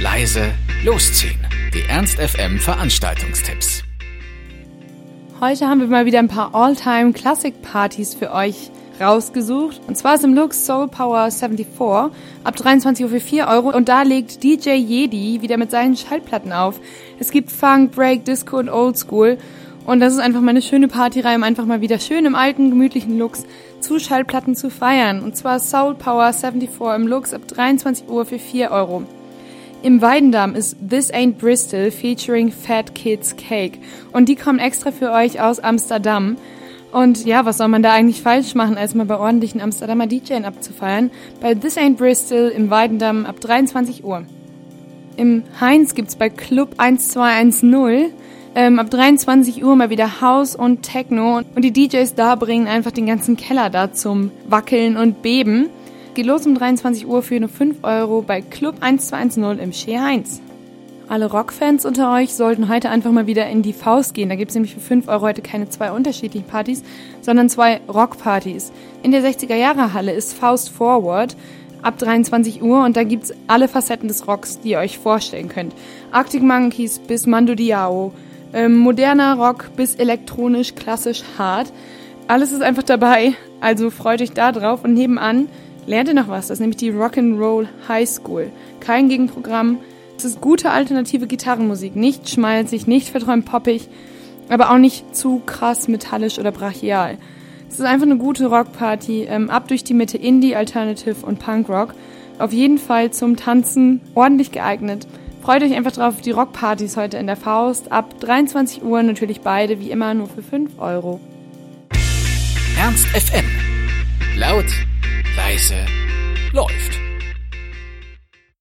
leise losziehen. Die Ernst FM Veranstaltungstipps. Heute haben wir mal wieder ein paar All-Time Classic Partys für euch rausgesucht. Und zwar ist im Lux Soul Power 74 ab 23 Uhr für 4 Euro. Und da legt DJ Jedi wieder mit seinen Schallplatten auf. Es gibt Funk, Break, Disco und Old School. Und das ist einfach mal eine schöne Partyreihe, um einfach mal wieder schön im alten, gemütlichen Lux zu Schallplatten zu feiern. Und zwar Soul Power 74 im Lux ab 23 Uhr für 4 Euro. Im Weidendamm ist This Ain't Bristol featuring Fat Kids Cake. Und die kommen extra für euch aus Amsterdam. Und ja, was soll man da eigentlich falsch machen, als mal bei ordentlichen Amsterdamer DJs abzufeiern? Bei This Ain't Bristol im Weidendamm ab 23 Uhr. Im Heinz gibt's bei Club 1210 ähm, ab 23 Uhr mal wieder House und Techno. Und die DJs da bringen einfach den ganzen Keller da zum Wackeln und Beben. Geht los um 23 Uhr für nur 5 Euro bei Club 1210 im Shea Heinz. Alle Rockfans unter euch sollten heute einfach mal wieder in die Faust gehen. Da gibt es nämlich für 5 Euro heute keine zwei unterschiedlichen Partys, sondern zwei Rockpartys. In der 60er Jahre Halle ist Faust Forward ab 23 Uhr und da gibt es alle Facetten des Rocks, die ihr euch vorstellen könnt. Arctic Monkeys bis Mando Diao, ähm, moderner Rock bis elektronisch, klassisch, hart. Alles ist einfach dabei, also freut euch da drauf und nebenan lernt ihr noch was. Das ist nämlich die Rock'n'Roll High School. Kein Gegenprogramm. Es ist gute alternative Gitarrenmusik. Nicht schmalzig, nicht verträumt poppig, aber auch nicht zu krass metallisch oder brachial. Es ist einfach eine gute Rockparty, ähm, ab durch die Mitte Indie, Alternative und Punkrock. Auf jeden Fall zum Tanzen ordentlich geeignet. Freut euch einfach drauf, die Rockpartys heute in der Faust. Ab 23 Uhr natürlich beide, wie immer, nur für 5 Euro. Ernst FM Scheiße.